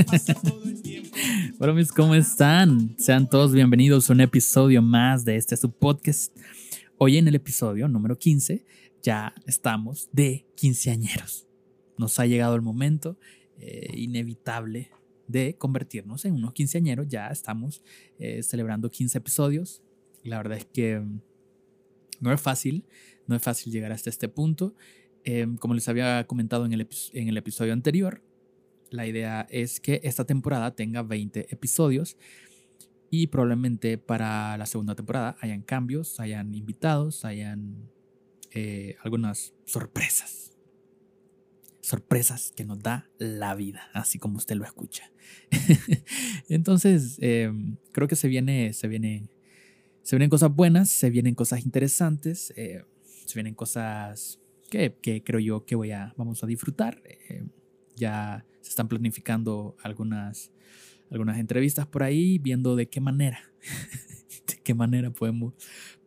Bueno, mis, ¿cómo están? Sean todos bienvenidos a un episodio más de este su podcast. Hoy en el episodio número 15 ya estamos de quinceañeros. Nos ha llegado el momento eh, inevitable de convertirnos en unos quinceañeros. Ya estamos eh, celebrando 15 episodios. La verdad es que mm, no es fácil, no es fácil llegar hasta este punto. Em, como les había comentado en el, en el episodio anterior, la idea es que esta temporada tenga 20 episodios y probablemente para la segunda temporada hayan cambios, hayan invitados, hayan eh, algunas sorpresas. Sorpresas que nos da la vida, así como usted lo escucha. Entonces, em, creo que se viene, se viene, se vienen cosas buenas, se vienen cosas interesantes, eh, se vienen cosas que, que, creo yo que voy a, vamos a disfrutar. Eh, ya se están planificando algunas, algunas entrevistas por ahí, viendo de qué manera, de qué manera podemos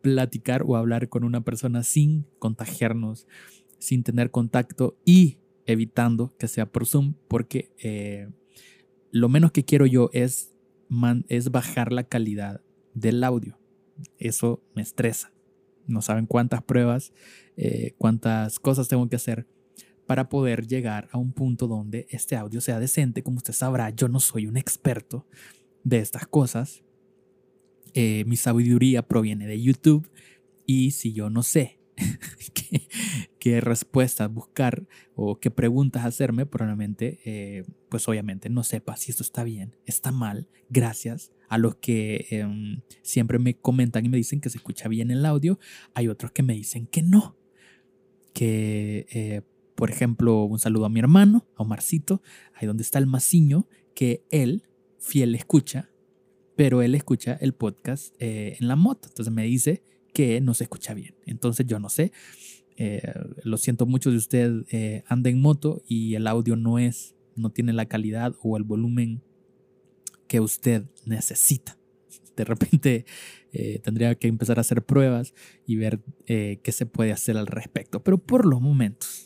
platicar o hablar con una persona sin contagiarnos, sin tener contacto y evitando que sea por Zoom, porque eh, lo menos que quiero yo es, es bajar la calidad del audio. Eso me estresa. No saben cuántas pruebas, eh, cuántas cosas tengo que hacer para poder llegar a un punto donde este audio sea decente. Como usted sabrá, yo no soy un experto de estas cosas. Eh, mi sabiduría proviene de YouTube y si yo no sé qué, qué, respuestas buscar o qué preguntas hacerme, probablemente, eh, pues obviamente no sepa si esto está bien, está mal, gracias a los que em, siempre me comentan y me dicen que se escucha bien el audio, hay otros que me dicen que no, que eh, por ejemplo, un saludo a mi hermano, a Omarcito, ahí donde está el maciño, que él, fiel, escucha, pero él escucha el podcast eh, en la moto. Entonces me dice que no se escucha bien. Entonces yo no sé. Eh, lo siento mucho de usted eh, anda en moto y el audio no es, no tiene la calidad o el volumen que usted necesita. De repente tendría que empezar a hacer pruebas y ver qué se puede hacer al respecto. Pero por los momentos,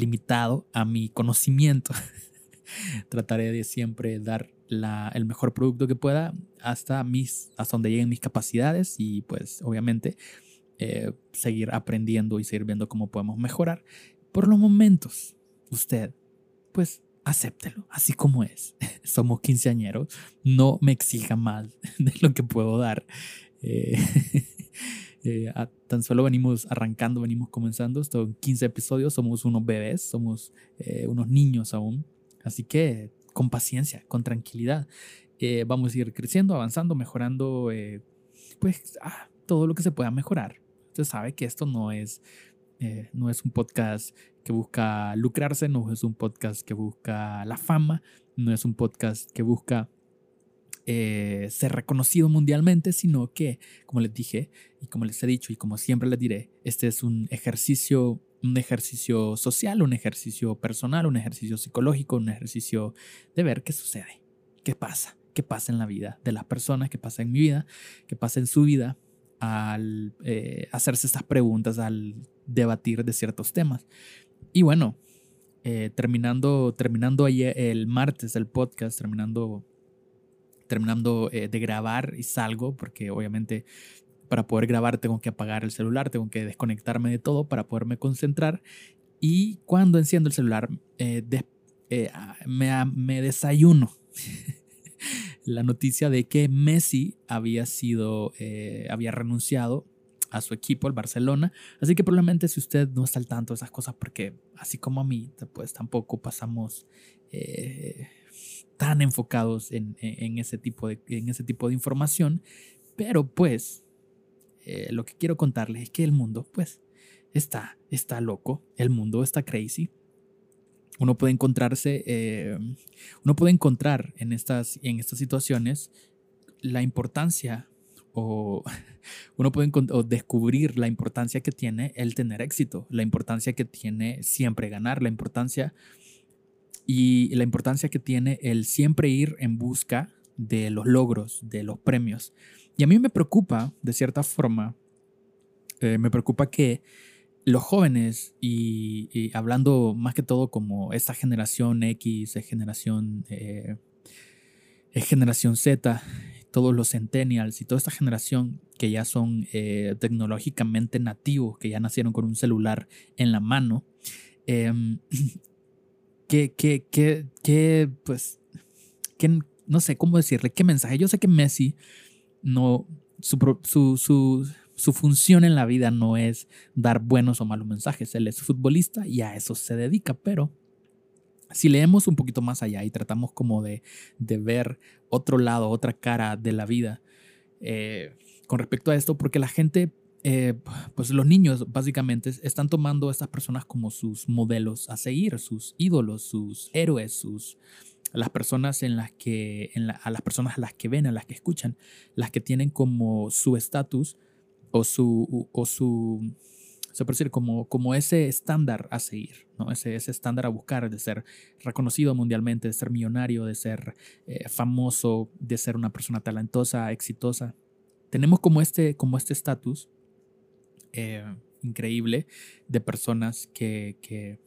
limitado a mi conocimiento. Trataré de siempre dar la, el mejor producto que pueda hasta, mis, hasta donde lleguen mis capacidades y pues obviamente eh, seguir aprendiendo y seguir viendo cómo podemos mejorar. Por los momentos, usted pues acéptelo, así como es. Somos quinceañeros, no me exija más de lo que puedo dar. Eh, eh, tan solo venimos arrancando, venimos comenzando. Estos 15 episodios, somos unos bebés, somos eh, unos niños aún. Así que con paciencia, con tranquilidad, eh, vamos a ir creciendo, avanzando, mejorando, pues ah, todo lo que se pueda mejorar. Usted sabe que esto no es, no es un podcast que busca lucrarse, no es un podcast que busca la fama, no es un podcast que busca eh, ser reconocido mundialmente, sino que, como les dije y como les he dicho y como siempre les diré, este es un ejercicio, un ejercicio social, un ejercicio personal, un ejercicio psicológico, un ejercicio de ver qué sucede, qué pasa, qué pasa en la vida de las personas, qué pasa en mi vida, qué pasa en su vida al eh, hacerse estas preguntas, al debatir de ciertos temas. Y bueno, eh, terminando, terminando ayer, el martes el podcast, terminando terminando eh, de grabar y salgo, porque obviamente para poder grabar tengo que apagar el celular, tengo que desconectarme de todo para poderme concentrar. Y cuando enciendo el celular, eh, eh, ah, me, me, desayuno la noticia de que Messi había sido, había renunciado a su equipo, el Barcelona. Así que probablemente si usted no está al tanto de esas cosas, porque así como a mí, pues tampoco pasamos tan enfocados en, ese, tipo de, en ese tipo de información, pero pues eh, lo que quiero contarles es que el mundo pues está, está loco, el mundo está crazy. Uno puede encontrarse, eh, uno puede encontrar en estas, en estas situaciones la importancia o uno puede descubrir la importancia que tiene el tener éxito, la importancia que tiene siempre ganar, la importancia y la importancia que tiene el siempre ir en busca de los logros, de los premios. Y a mí me preocupa, de cierta forma, eh, me preocupa que los jóvenes y, hablando más que todo como esta generación X, generación, eh, generación Z, todos los centennials y toda esta generación que ya son eh, tecnológicamente nativos, que ya nacieron con un celular en la mano, em, que, que, que, pues, que, no sé cómo decirle, qué mensaje. Yo sé que Messi no, su, su, su, su función en la vida no es dar buenos o malos mensajes. Él es futbolista y a eso se dedica, pero si leemos un poquito más allá y tratamos como de, de ver otro lado, otra cara de la vida eh, con respecto a esto, porque la gente, eh, pues los niños básicamente están tomando a estas personas como sus modelos a seguir, sus ídolos, sus héroes, sus las personas en las que a las personas a las que ven, a las que escuchan, las que tienen como su estatus o su o su se puede decir como, como ese estándar a seguir, ¿no? ese, ese estándar a buscar de ser reconocido mundialmente, de ser millonario, de ser eh, famoso, de ser una persona talentosa, exitosa. Tenemos como este como este estatus eh, increíble de personas que, que,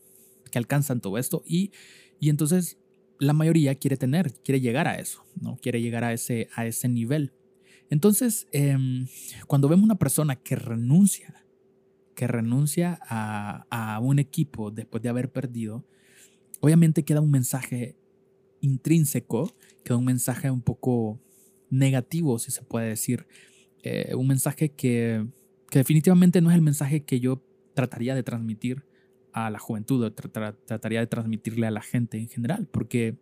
alcanzan todo esto y, y entonces la mayoría quiere tener, quiere llegar a eso, ¿no? quiere llegar a ese, a ese nivel. Entonces, em, cuando vemos una persona que renuncia que renuncia a, un equipo después de haber perdido, obviamente queda un mensaje intrínseco, queda un mensaje un poco negativo, si se puede decir. Eh, un mensaje que, definitivamente no es el mensaje que yo trataría de transmitir a la juventud, o trataría de transmitirle a la gente en general, porque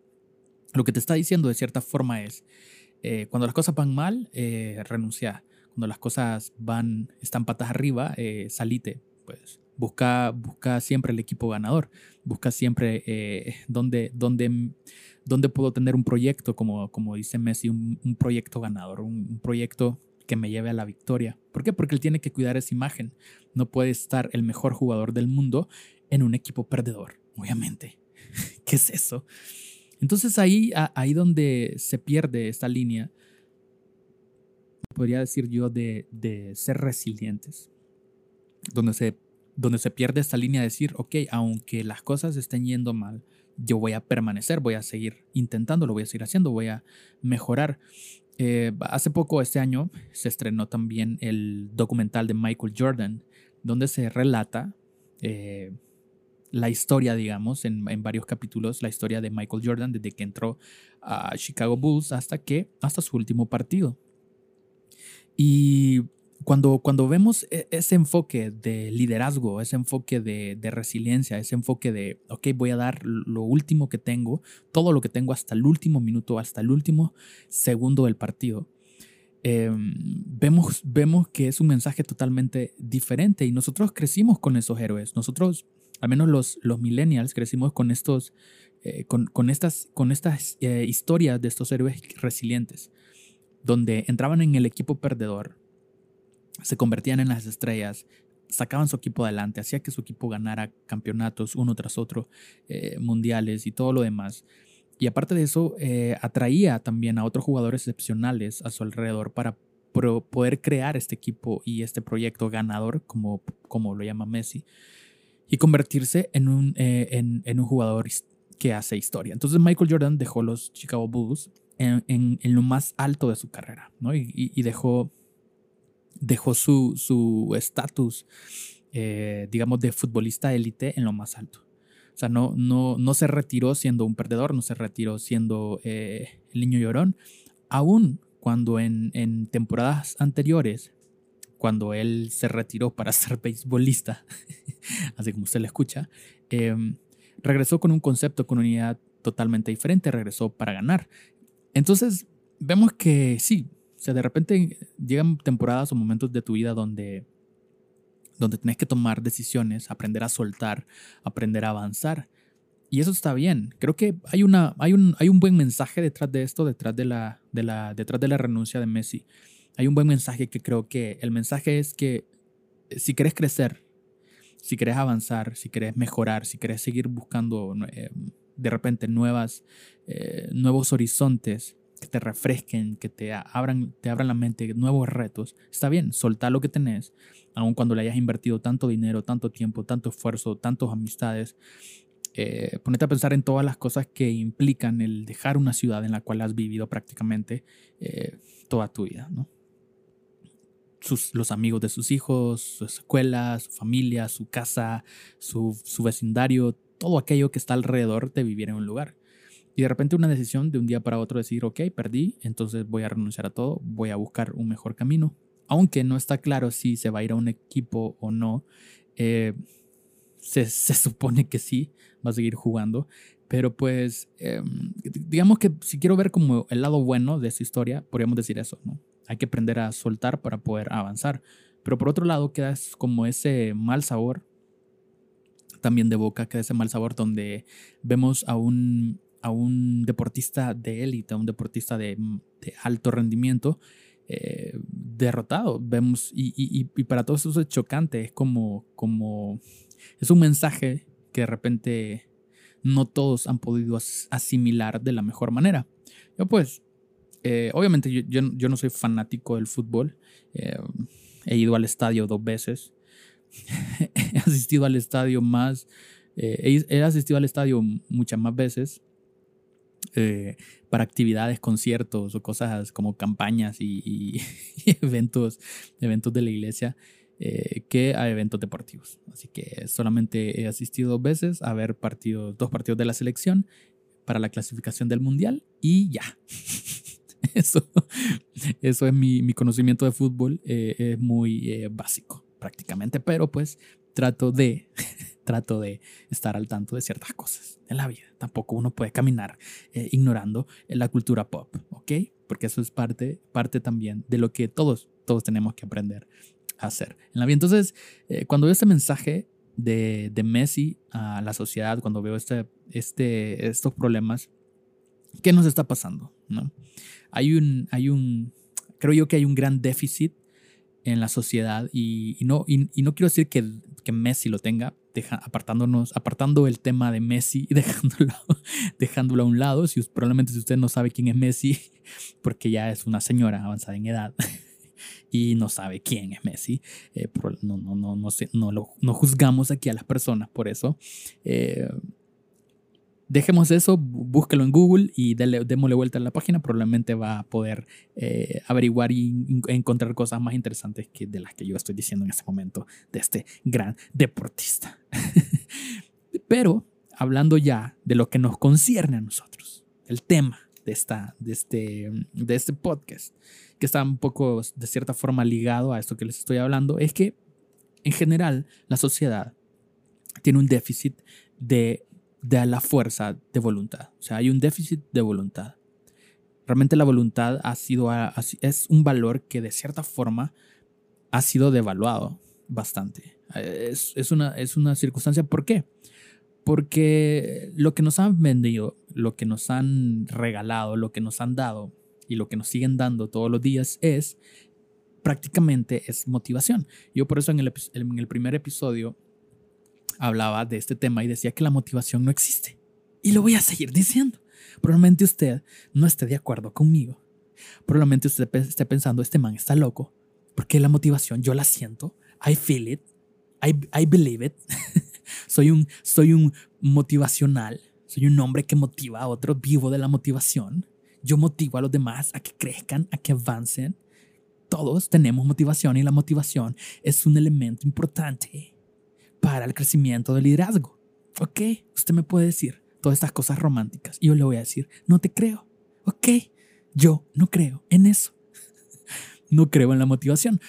lo que te está diciendo de cierta forma es, eh, cuando las cosas van mal, eh, renuncia. Cuando las cosas van, están patas arriba, eh, salite, pues. Busca, busca siempre el equipo ganador, busca siempre eh, dónde, puedo tener un proyecto, como, como dice Messi, un, proyecto ganador, un, proyecto que me lleve a la victoria. ¿Por qué? Porque él tiene que cuidar esa imagen. No puede estar el mejor jugador del mundo en un equipo perdedor, obviamente. ¿Qué es eso? Entonces ahí, ahí donde se pierde esta línea podría decir yo, de, ser resilientes, donde se, donde se pierde esta línea de decir, ok, aunque las cosas estén yendo mal, yo voy a permanecer, voy a seguir intentando, lo voy a seguir haciendo, voy a mejorar. Eh, hace poco, este año, se estrenó también el documental de Michael Jordan, donde se relata eh, la historia, digamos, en, en, varios capítulos, la historia de Michael Jordan desde que entró a Chicago Bulls hasta que, hasta su último partido. Y cuando, cuando vemos e, ese enfoque de liderazgo, ese enfoque de, resiliencia, ese enfoque de, ok, voy a dar lo último que tengo, todo lo que tengo hasta el último minuto, hasta el último segundo del partido, em, vemos, vemos que es un mensaje totalmente diferente y nosotros crecimos con esos héroes. Nosotros, al menos los, los millennials, crecimos con, estos, eh, con, estas, con estas eh, historias de estos héroes resilientes donde entraban en el equipo perdedor, se convertían en las estrellas, sacaban su equipo adelante, hacía que su equipo ganara campeonatos uno tras otro, eh, mundiales y todo lo demás. Y aparte de eso, eh, atraía también a otros jugadores excepcionales a su alrededor para poder crear este equipo y este proyecto ganador, como, como lo llama Messi, y convertirse en un, eh, en, en un jugador que hace historia. Entonces Michael Jordan dejó los Chicago Bulls en, lo más alto de su carrera, ¿no? Y, dejó, dejó su estatus, eh, digamos, de futbolista élite en lo más alto. O sea, no, no, no se retiró siendo un perdedor, no se retiró siendo eh, el niño llorón, aún cuando en, en temporadas anteriores cuando él se retiró para ser beisbolista, así como usted le escucha, em, regresó con un concepto, con unidad totalmente diferente, regresó para ganar. Entonces, vemos que sí, o sea, de repente llegan temporadas o momentos de tu vida donde, donde tenés que tomar decisiones, aprender a soltar, aprender a avanzar. Y eso está bien. Creo que hay, una, hay, un, hay un buen mensaje detrás de esto, detrás de, la, de la, detrás de la renuncia de Messi. Hay un buen mensaje que creo que el mensaje es que eh, si querés crecer, si querés avanzar, si querés mejorar, si querés seguir buscando eh, de repente nuevas, eh, nuevos horizontes, que te refresquen, que te abran, te abran la mente, nuevos retos, está bien, soltar lo que tenés, aun cuando le hayas invertido tanto dinero, tanto tiempo, tanto esfuerzo, tantas amistades. Eh, ponete a pensar en todas las cosas que implican el dejar una ciudad en la cual has vivido prácticamente eh, toda tu vida, ¿no? Sus, los amigos de sus hijos, su escuela, su familia, su casa, su, su vecindario, todo aquello que está alrededor de vivir en un lugar. Y de repente una decisión de un día para otro decir, ok, perdí, entonces voy a renunciar a todo, voy a buscar un mejor camino. Aunque no está claro si se va a ir a un equipo o no, eh, se, se, supone que sí, va a seguir jugando. Pero pues, eh, digamos que si quiero ver como el lado bueno de esa historia, podríamos decir eso, ¿no? Hay que aprender a soltar para poder avanzar. Pero por otro lado, queda como ese mal sabor también de boca, queda ese mal sabor donde vemos a un, a un deportista de élite, a un deportista de, de alto rendimiento, eh, derrotado. Vemos, y, y, y, para todos eso es chocante, es como, como, es un mensaje que de repente no todos han podido asimilar de la mejor manera. Yo pues, eh, obviamente yo, yo, no soy fanático del fútbol, eh, he ido al estadio dos veces, he asistido al estadio más, he asistido al estadio muchas más veces, eh, para actividades, conciertos o cosas como campañas y, y, y eventos, eventos de la iglesia eh, que a eventos deportivos. Así que solamente he asistido dos veces a ver partidos, dos partidos de la selección para la clasificación del mundial y ya. Eso, eso es mi, mi conocimiento de fútbol, eh, es muy eh, básico prácticamente, pero pues trato de trato de estar al tanto de ciertas cosas en la vida. Tampoco uno puede caminar eh, ignorando la cultura pop, ¿ok? Porque eso es parte, parte también de lo que todos, todos tenemos que aprender a hacer en la vida. Entonces, eh, cuando veo este mensaje de, de, Messi a la sociedad, cuando veo este, este, estos problemas, ¿qué nos está pasando? ¿no? Hay un, hay un, creo yo que hay un gran déficit en la sociedad y, no, y, no quiero decir que, que Messi lo tenga, deja, apartándonos, apartando el tema de Messi y dejándolo, dejándolo a un lado. Si, probablemente si usted no sabe quién es Messi, porque ya es una señora avanzada en edad y no sabe quién es Messi, eh, no, no, no, no, no, no juzgamos aquí a las personas por eso. Eh, dejemos eso, búsquelo en Google y démosle vuelta a la página. Probablemente va a poder eh, averiguar y encontrar cosas más interesantes que de las que yo estoy diciendo en este momento de este gran deportista. Pero hablando ya de lo que nos concierne a nosotros, el tema de, esta, de, este, de este podcast, que está un poco de cierta forma ligado a esto que les estoy hablando, es que en general la sociedad tiene un déficit de de la fuerza de voluntad. O sea, hay un déficit de voluntad. Realmente la voluntad ha sido, es un valor que de cierta forma ha sido devaluado bastante. Es, es, una, es una circunstancia. ¿Por qué? Porque lo que nos han vendido, lo que nos han regalado, lo que nos han dado y lo que nos siguen dando todos los días es prácticamente es motivación. Yo por eso en el, en el primer episodio hablaba de este tema y decía que la motivación no existe. Y lo voy a seguir diciendo. Probablemente usted no esté de acuerdo conmigo. Probablemente usted esté pensando, este man está loco. Porque la motivación yo la siento. I feel it. I, I believe it. soy, un, soy un motivacional. Soy un hombre que motiva a otros. Vivo de la motivación. Yo motivo a los demás a que crezcan, a que avancen. Todos tenemos motivación y la motivación es un elemento importante para el crecimiento del liderazgo. Ok, usted me puede decir todas estas cosas románticas y yo le voy a decir, no te creo. Ok, yo no creo en eso. no creo en la motivación.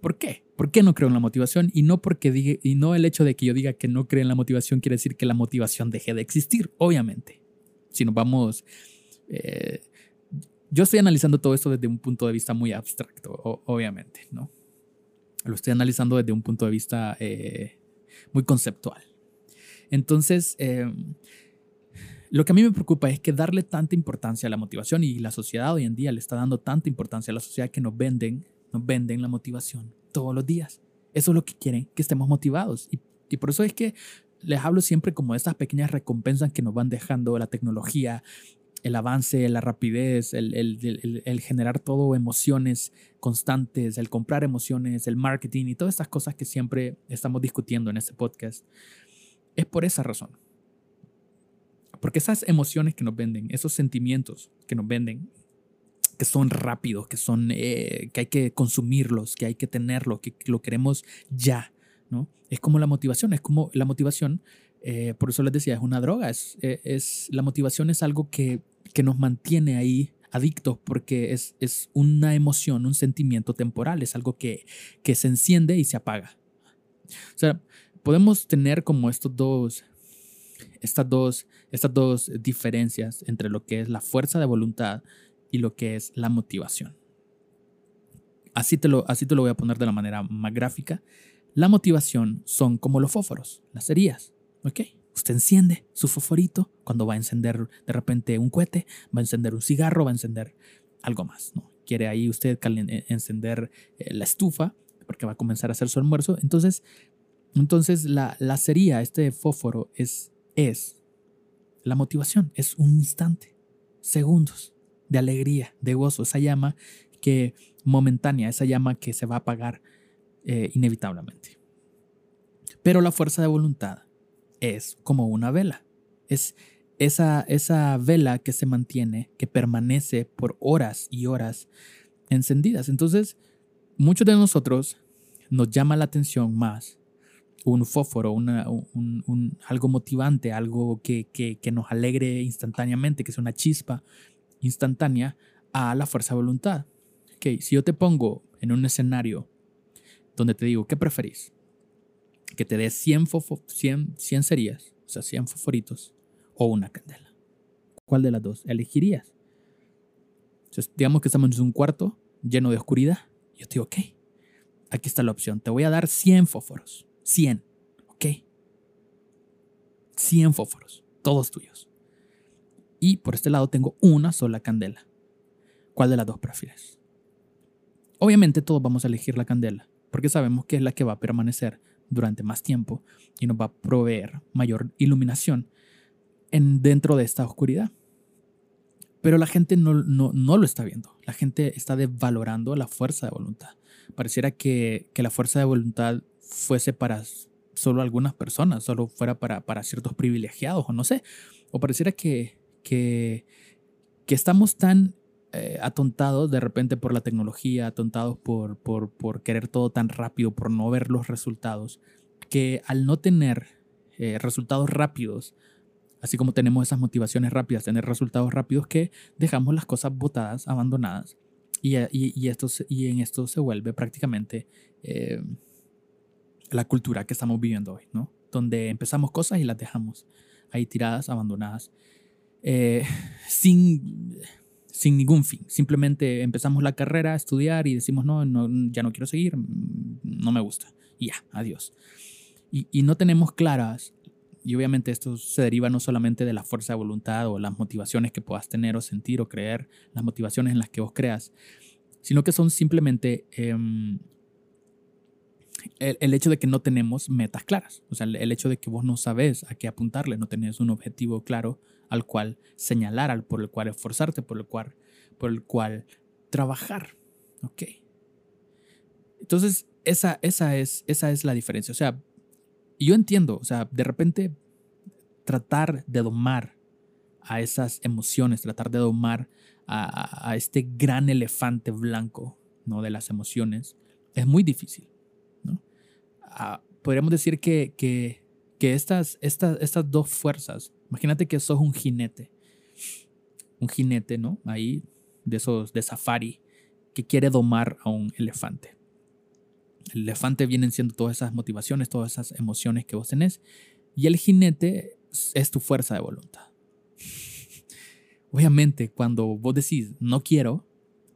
¿Por qué? ¿Por qué no creo en la motivación? Y no porque diga, y no el hecho de que yo diga que no creo en la motivación quiere decir que la motivación deje de existir, obviamente. Si nos vamos, eh, yo estoy analizando todo esto desde un punto de vista muy abstracto, obviamente, ¿no? Lo estoy analizando desde un punto de vista eh, muy conceptual. Entonces, eh, lo que a mí me preocupa es que darle tanta importancia a la motivación y la sociedad hoy en día le está dando tanta importancia a la sociedad que nos venden, nos venden la motivación todos los días. Eso es lo que quieren, que estemos motivados. Y, y por eso es que les hablo siempre como de estas pequeñas recompensas que nos van dejando la tecnología, el avance, la rapidez, el, el, el, generar todo emociones constantes, el comprar emociones, el marketing y todas estas cosas que siempre estamos discutiendo en este podcast, es por esa razón. Porque esas emociones que nos venden, esos sentimientos que nos venden, que son rápidos, que son eh, que hay que consumirlos, que hay que tenerlos, que lo queremos ya, ¿no? Es como la motivación, es como la motivación, eh, por eso les decía, es una droga, es, eh, es, la motivación es algo que, que nos mantiene ahí adictos porque es, es una emoción, un sentimiento temporal, es algo que, que se enciende y se apaga. O sea, podemos tener como estos dos, estas dos, estas dos diferencias entre lo que es la fuerza de voluntad y lo que es la motivación. Así te lo, así te lo voy a poner de la manera más gráfica. La motivación son como los fósforos, las cerillas. ¿Ok? Usted enciende su fosforito cuando va a encender de repente un cohete, va a encender un cigarro, va a encender algo más. ¿no? Quiere ahí usted eh, encender eh, la estufa porque va a comenzar a hacer su almuerzo. Entonces, entonces la, la este fósforo, es, es la motivación, es un instante, segundos de alegría, de gozo, esa llama que momentánea, esa llama que se va a apagar eh, inevitablemente. Pero la fuerza de voluntad es como una vela. Es esa, esa vela que se mantiene, que permanece por horas y horas encendidas. Entonces, muchos de nosotros nos llama la atención más un fósforo, un, algo motivante, algo que, que, nos alegre instantáneamente, que es una chispa instantánea a la fuerza de voluntad. Okay, si yo te pongo en un escenario donde te digo, ¿qué preferís? Que te dé 100, 100, 100 cerillas, o sea, 100 fosforitos, o una candela. ¿Cuál de las dos elegirías? Entonces, digamos que estamos en un cuarto lleno de oscuridad. Yo te digo, ok, aquí está la opción. Te voy a dar 100 fósforos. 100, ok. 100 fósforos, todos tuyos. Y por este lado tengo una sola candela. ¿Cuál de las dos prefieres? Obviamente todos vamos a elegir la candela, porque sabemos que es la que va a permanecer durante más tiempo y nos va a proveer mayor iluminación en, dentro de esta oscuridad. Pero la gente no, no, no, lo está viendo. La gente está devalorando la fuerza de voluntad. Pareciera que, que, la fuerza de voluntad fuese para solo algunas personas, solo fuera para, para ciertos privilegiados o no sé. O pareciera que, que, que estamos tan eh, atontados de repente por la tecnología, atontados por, por, por, querer todo tan rápido, por no ver los resultados, que al no tener eh, resultados rápidos, así como tenemos esas motivaciones rápidas, tener resultados rápidos, que dejamos las cosas botadas, abandonadas. Y, y, y, esto, y en esto se vuelve prácticamente eh, la cultura que estamos viviendo hoy, ¿no? Donde empezamos cosas y las dejamos ahí tiradas, abandonadas, sin sin ningún fin. Simplemente empezamos la carrera a estudiar y decimos, no, ya no quiero seguir, no me gusta. Y ya, adiós. Y, y, no tenemos claras, y obviamente esto se deriva no solamente de la fuerza de voluntad o las motivaciones que puedas tener o sentir o creer, las motivaciones en las que vos creas, sino que son simplemente em, el, el, hecho de que no tenemos metas claras. O sea, el, hecho de que vos no sabes a qué apuntarle, no tenés un objetivo claro al cual señalar, por el cual esforzarte, por el cual, por el cual trabajar. ¿Ok? Entonces, esa, esa, es, esa es la diferencia. O sea, yo entiendo, o sea, de repente tratar de domar a esas emociones, tratar de domar a, a este gran elefante blanco ¿no? de las emociones, es muy difícil. Ah, podríamos decir que, que, que estas, estas, estas dos fuerzas Imagínate que sos un jinete. Un jinete, ¿no? Ahí, de esos de safari, que quiere domar a un elefante. El elefante vienen siendo todas esas motivaciones, todas esas emociones que vos tenés. Y el jinete es tu fuerza de voluntad. Obviamente, cuando vos decís no quiero,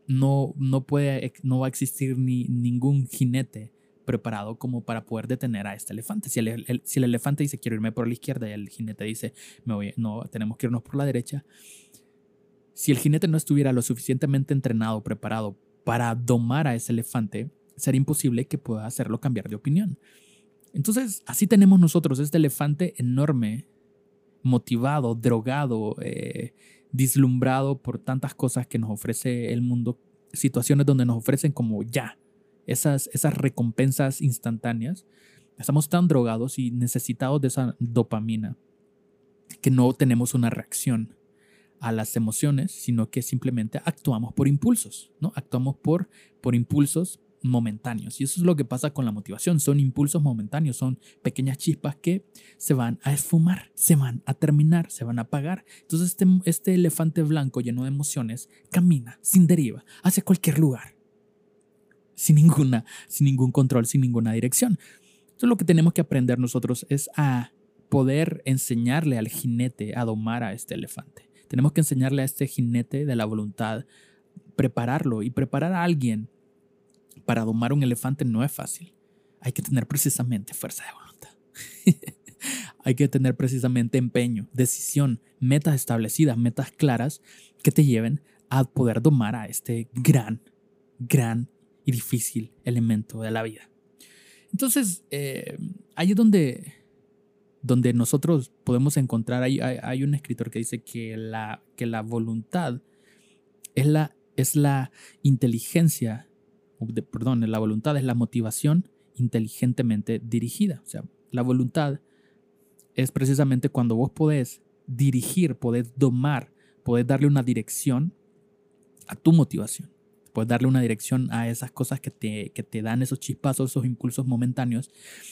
no, no, puede, no va a existir ni, ningún jinete preparado como para poder detener a este elefante. Si el, si el elefante dice quiero irme por la izquierda y el jinete dice me voy, no, tenemos que irnos por la derecha. Si el jinete no estuviera lo suficientemente entrenado, preparado para domar a ese elefante, sería imposible que pueda hacerlo cambiar de opinión. Entonces, así tenemos nosotros este elefante enorme, motivado, drogado, eh, dislumbrado por tantas cosas que nos ofrece el mundo, situaciones donde nos ofrecen como ya, esas, esas recompensas instantáneas. Estamos tan drogados y necesitados de esa dopamina que no tenemos una reacción a las emociones, sino que simplemente actuamos por impulsos, ¿no? Actuamos por, por impulsos momentáneos. Y eso es lo que pasa con la motivación. Son impulsos momentáneos, son pequeñas chispas que se van a esfumar, se van a terminar, se van a apagar. Entonces este, este elefante blanco lleno de emociones camina sin deriva hacia cualquier lugar, sin, ninguna, sin ningún control, sin ninguna dirección. Entonces lo que tenemos que aprender nosotros es a poder enseñarle al jinete a domar a este elefante. Tenemos que enseñarle a este jinete de la voluntad, prepararlo y preparar a alguien para domar un elefante no es fácil. Hay que tener precisamente fuerza de voluntad. Hay que tener precisamente empeño, decisión, metas establecidas, metas claras que te lleven a poder domar a este gran, gran y difícil elemento de la vida. Entonces, eh, ahí es donde, donde nosotros podemos encontrar, hay, hay, un escritor que dice que la, que la voluntad es la, es la inteligencia perdón, la voluntad es la motivación inteligentemente dirigida. O sea, la voluntad es precisamente cuando vos podés dirigir, podés domar, podés darle una dirección a tu motivación. Puedes darle una dirección a esas cosas que te, que te dan esos chispazos, esos impulsos momentáneos.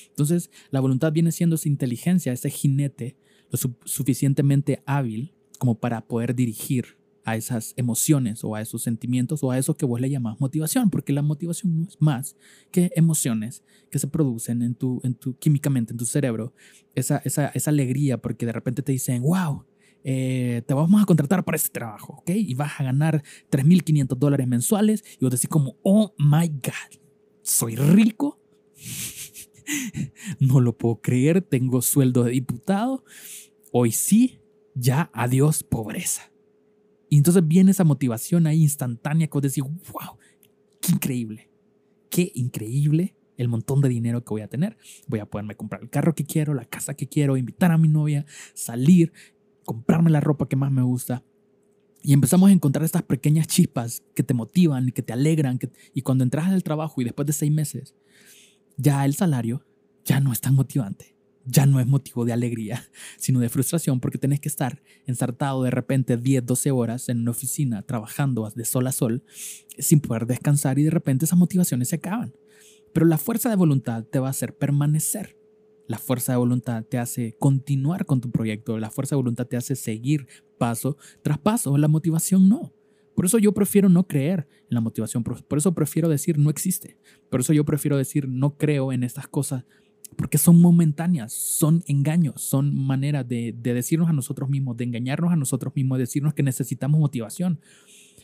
Entonces, la voluntad viene siendo esa inteligencia, ese jinete, lo suficientemente hábil como para poder dirigir a esas emociones o a esos sentimientos o a eso que vos le llamás motivación, porque la motivación no es más que emociones que se producen en tu, en tu químicamente en tu cerebro, esa, esa, esa alegría porque de repente te dicen, wow, eh, te vamos a contratar para este trabajo, ¿ok? Y vas a ganar 3.500 dólares mensuales y vos decís como, oh my God, soy rico, no lo puedo creer, tengo sueldo de diputado, hoy sí, ya adiós pobreza. Y entonces viene esa motivación ahí instantánea que vos decís, wow, qué increíble, qué increíble el montón de dinero que voy a tener. Voy a poderme comprar el carro que quiero, la casa que quiero, invitar a mi novia, salir, comprarme la ropa que más me gusta. Y empezamos a encontrar estas pequeñas chispas que te motivan y que te alegran. y cuando entras al trabajo y después de seis meses, ya el salario ya no es tan motivante ya no es motivo de alegría, sino de frustración porque tenés que estar ensartado de repente 10, 12 horas en una oficina trabajando de sol a sol sin poder descansar y de repente esas motivaciones se acaban. Pero la fuerza de voluntad te va a hacer permanecer. La fuerza de voluntad te hace continuar con tu proyecto. La fuerza de voluntad te hace seguir paso tras paso. La motivación no. Por eso yo prefiero no creer en la motivación. Por eso prefiero decir no existe. Por eso yo prefiero decir no creo en estas cosas porque son momentáneas, son engaños, son maneras de, decirnos a nosotros mismos, de engañarnos a nosotros mismos, de decirnos que necesitamos motivación.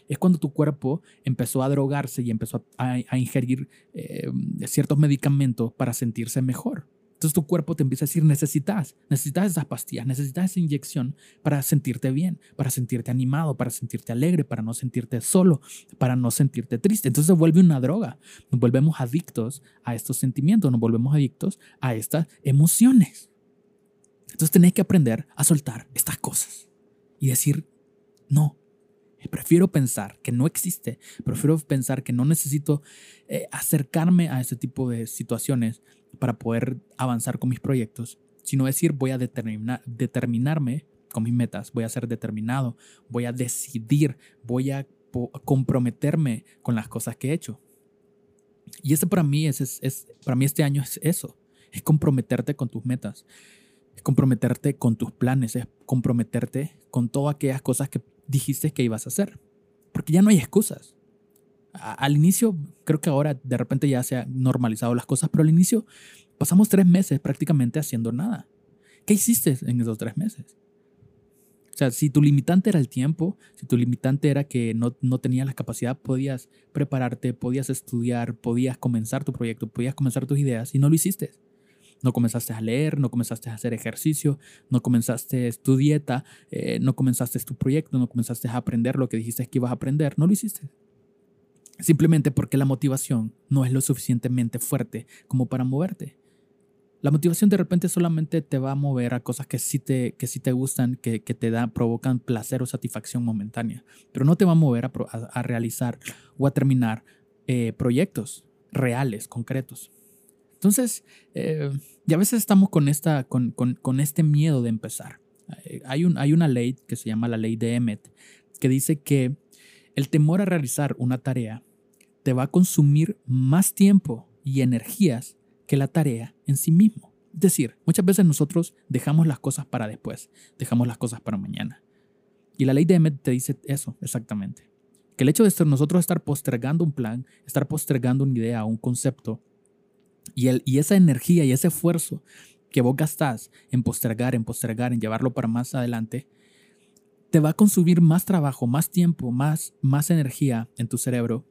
Es cuando tu cuerpo empezó a drogarse y empezó a, ingerir eh, ciertos medicamentos para sentirse mejor. Entonces tu cuerpo te empieza a decir, necesitas, necesitas esas pastillas, necesitas esa inyección para sentirte bien, para sentirte animado, para sentirte alegre, para no sentirte solo, para no sentirte triste. Entonces se vuelve una droga. Nos volvemos adictos a estos sentimientos, nos volvemos adictos a estas emociones. Entonces tenés que aprender a soltar estas cosas y decir, no, Prefiero pensar que no existe, prefiero pensar que no necesito eh, acercarme a ese tipo de situaciones para poder avanzar con mis proyectos, sino decir voy a determinar, determinarme con mis metas, voy a ser determinado, voy a decidir, voy a comprometerme con las cosas que he hecho. Y este para mí es, es, para mí este año es eso, es comprometerte con tus metas, es comprometerte con tus planes, es comprometerte con todas aquellas cosas que dijiste que ibas a hacer, porque ya no hay excusas al inicio, creo que ahora de repente ya se han normalizado las cosas, pero al inicio pasamos tres meses prácticamente haciendo nada. ¿Qué hiciste en esos tres meses? O sea, si tu limitante era el tiempo, si tu limitante era que no, no tenías la capacidad, podías prepararte, podías estudiar, podías comenzar tu proyecto, podías comenzar tus ideas y no lo hiciste. No comenzaste a leer, no comenzaste a hacer ejercicio, no comenzaste tu dieta, eh, no comenzaste tu proyecto, no comenzaste a aprender lo que dijiste que ibas a aprender, no lo hiciste. Simplemente porque la motivación no es lo suficientemente fuerte como para moverte. La motivación de repente solamente te va a mover a cosas que sí te, que sí te gustan, que, te da, provocan placer o satisfacción momentánea, pero no te va a mover a, realizar o a terminar eh, proyectos reales, concretos. Entonces, eh, y a veces estamos con, esta, con, con, este miedo de empezar. Eh, hay, un, hay una ley que se llama la ley de Emmet, que dice que el temor a realizar una tarea te va a consumir más tiempo y energías que la tarea en sí mismo. Es decir, muchas veces nosotros dejamos las cosas para después, dejamos las cosas para mañana. Y la ley de Emmet te dice eso exactamente. Que el hecho de nosotros estar postergando un plan, estar postergando una idea, un concepto, y, el, y esa energía y ese esfuerzo que vos gastás en postergar, en postergar, en llevarlo para más adelante, te va a consumir más trabajo, más tiempo, más, más energía en tu cerebro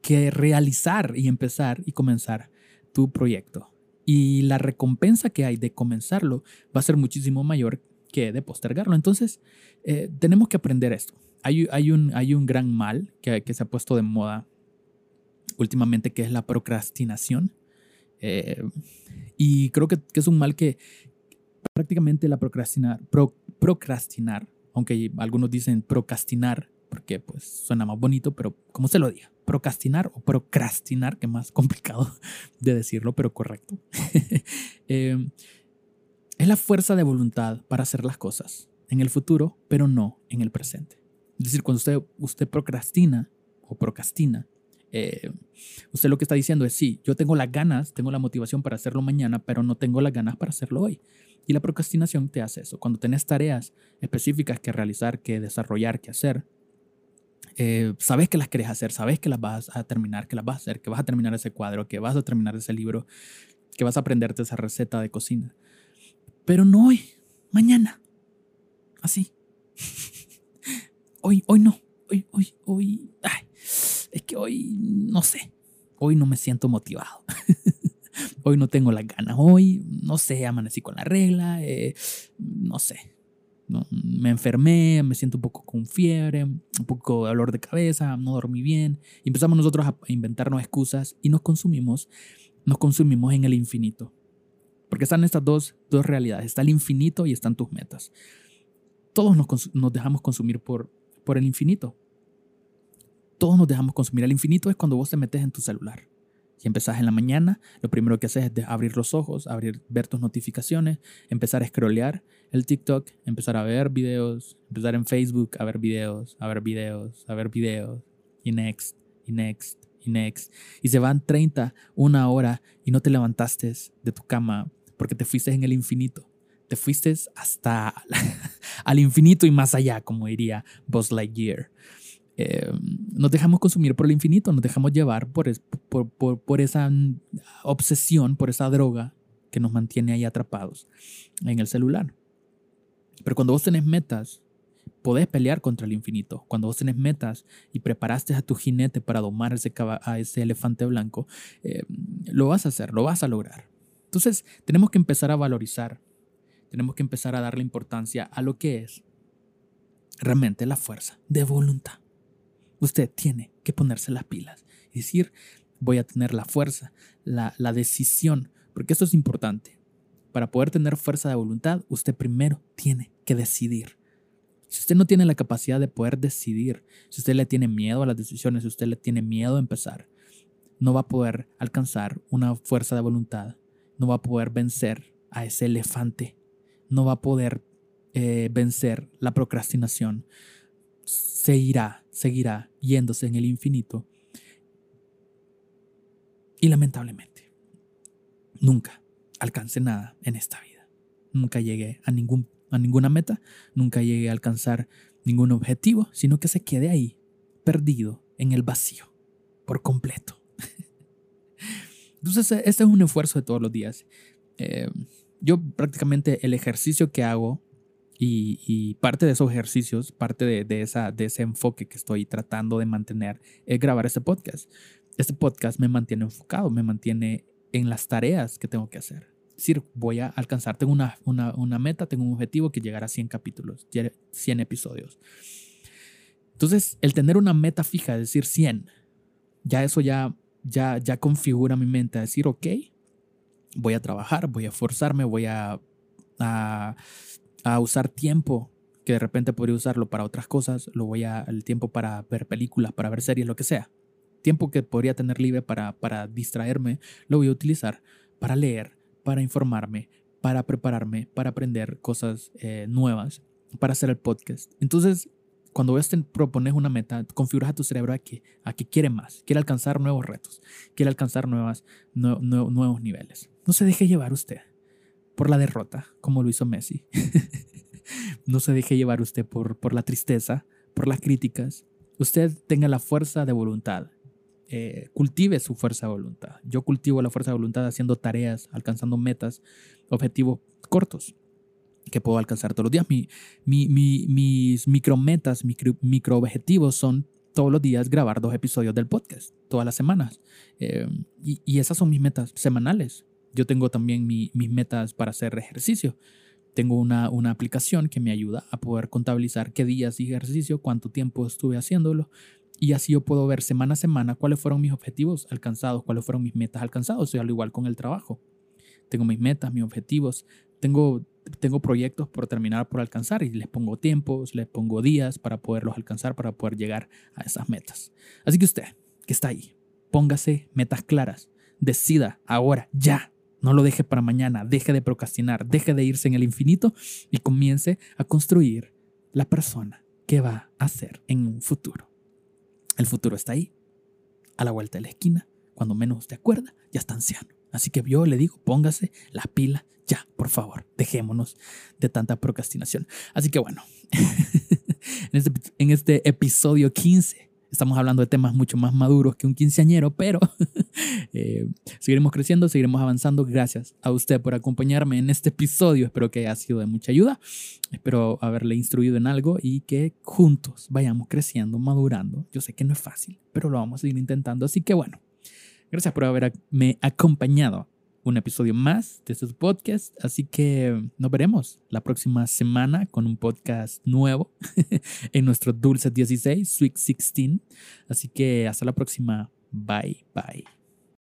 que realizar y empezar y comenzar tu proyecto. Y la recompensa que hay de comenzarlo va a ser muchísimo mayor que de postergarlo. Entonces, eh, tenemos que aprender esto. Hay, hay, un, hay un gran mal que, que, se ha puesto de moda últimamente, que es la procrastinación. Eh, y creo que, que, es un mal que prácticamente la procrastinar, procrastinar, aunque algunos dicen procrastinar, porque pues suena más bonito, pero como se lo diga, procrastinar o procrastinar, que más complicado de decirlo, pero correcto. Eh, es la fuerza de voluntad para hacer las cosas en el futuro, pero no en el presente. Es decir, cuando usted, usted procrastina o procrastina, eh, usted lo que está diciendo es, sí, yo tengo las ganas, tengo la motivación para hacerlo mañana, pero no tengo las ganas para hacerlo hoy. Y la procrastinación te hace eso. Cuando tenés tareas específicas que realizar, que desarrollar, que hacer, eh, sabes que las querés hacer, sabes que las vas a terminar, que las vas a hacer, que vas a terminar ese cuadro, que vas a terminar ese libro, que vas a aprenderte esa receta de cocina. Pero no hoy, mañana. Así. hoy, hoy no. Hoy, hoy, hoy. es que hoy no sé. Hoy no me siento motivado. hoy no tengo las ganas. Hoy, no sé, amanecí con la regla. Eh, no sé. Me enfermé, me siento un poco con fiebre, un poco de dolor de cabeza, no dormí bien. Y empezamos nosotros a inventarnos excusas y nos consumimos, nos consumimos en el infinito. Porque están estas dos, dos realidades. Está el infinito y están tus metas. Todos nos, nos dejamos consumir por, por el infinito. Todos nos dejamos consumir. El infinito es cuando vos te metes en tu celular. Si empezás en la mañana, lo primero que haces es abrir los ojos, abrir, ver tus notificaciones, empezar a scrollear el TikTok, empezar a ver videos, empezar en Facebook a ver videos, a ver videos, a ver videos, y next, y next, y next. Y se van 30, una hora y no te levantaste de tu cama porque te fuiste en el infinito. Te fuiste hasta al infinito y más allá, como diría Buzz Lightyear. Eh, nos dejamos consumir por el infinito, nos dejamos llevar por, por, por, esa obsesión, por esa droga que nos mantiene ahí atrapados en el celular. Pero cuando vos tenés metas, podés pelear contra el infinito. Cuando vos tenés metas y preparaste a tu jinete para domar ese, a ese elefante blanco, eh, lo vas a hacer, lo vas a lograr. Entonces, tenemos que empezar a valorizar, tenemos que empezar a darle importancia a lo que es realmente la fuerza de voluntad. Usted tiene que ponerse las pilas y decir, voy a tener la fuerza, la, decisión, porque esto es importante. Para poder tener fuerza de voluntad, usted primero tiene que decidir. Si usted no tiene la capacidad de poder decidir, si usted le tiene miedo a las decisiones, si usted le tiene miedo a empezar, no va a poder alcanzar una fuerza de voluntad, no va a poder vencer a ese elefante, no va a poder eh, vencer la procrastinación, seguirá, seguirá yéndose en el infinito. Y lamentablemente, nunca alcancé nada en esta vida. Nunca llegué a, ningún, a ninguna meta, nunca llegué a alcanzar ningún objetivo, sino que se quede ahí, perdido en el vacío, por completo. Entonces, este es un esfuerzo de todos los días. Eh, yo prácticamente el ejercicio que hago y, parte de esos ejercicios, parte de, esa, de ese enfoque que estoy tratando de mantener es grabar este podcast. Este podcast me mantiene enfocado, me mantiene en las tareas que tengo que hacer. Es decir, voy a alcanzar, tengo una, una, una meta, tengo un objetivo que llegar a 100 capítulos, 100 episodios. Entonces, el tener una meta fija, es decir, 100, ya eso ya, ya, ya configura mi mente a decir, ok, voy a trabajar, voy a esforzarme, voy a, a, a usar tiempo que de repente podría usarlo para otras cosas, lo voy a el tiempo para ver películas, para ver series, lo que sea. Tiempo que podría tener libre para, para distraerme, lo voy a utilizar para leer, para informarme, para prepararme, para aprender cosas eh, nuevas, para hacer el podcast. Entonces, cuando ves, propones una meta, configuras a tu cerebro a que, a que quiere más, quiere alcanzar nuevos retos, quiere alcanzar nuevas, nuevos niveles. No se deje llevar usted por la derrota, como lo hizo Messi. no se deje llevar usted por, por la tristeza, por las críticas. Usted tenga la fuerza de voluntad. Eh, cultive su fuerza de voluntad. Yo cultivo la fuerza de voluntad haciendo tareas, alcanzando metas, objetivos cortos que puedo alcanzar todos los días. Mi, mi, mi, mis micrometas, micro, micro objetivos son todos los días grabar dos episodios del podcast, todas las semanas. Eh, y, y, esas son mis metas semanales. Yo tengo también mi, mis metas para hacer ejercicio. Tengo una, una aplicación que me ayuda a poder contabilizar qué días hice ejercicio, cuánto tiempo estuve haciéndolo. Y así yo puedo ver semana a semana cuáles fueron mis objetivos alcanzados, cuáles fueron mis metas alcanzados. Y al igual con el trabajo. Tengo mis metas, mis objetivos. Tengo tengo proyectos por terminar, por alcanzar y les pongo tiempos, les pongo días para poderlos alcanzar, para poder llegar a esas metas. Así que usted, que está ahí, póngase metas claras, decida ahora, ya. No lo deje para mañana, deje de procrastinar, deje de irse en el infinito y comience a construir la persona que va a ser en un futuro. El futuro está ahí, a la vuelta de la esquina. Cuando menos usted acuerda, ya está anciano. Así que yo le digo, póngase la pila ya, por favor, dejémonos de tanta procrastinación. Así que bueno, en, este, en este episodio 15 estamos hablando de temas mucho más maduros que un quinceañero, pero eh, seguiremos creciendo, seguiremos avanzando. Gracias a usted por acompañarme en este episodio. Espero que haya sido de mucha ayuda. Espero haberle instruido en algo y que juntos vayamos creciendo, madurando. Yo sé que no es fácil, pero lo vamos a ir intentando. Así que bueno, gracias por haberme acompañado un episodio más de este podcast. Así que nos veremos la próxima semana con un podcast nuevo en nuestro Dulce 16, Sweet 16. Así que hasta la próxima. Bye, bye.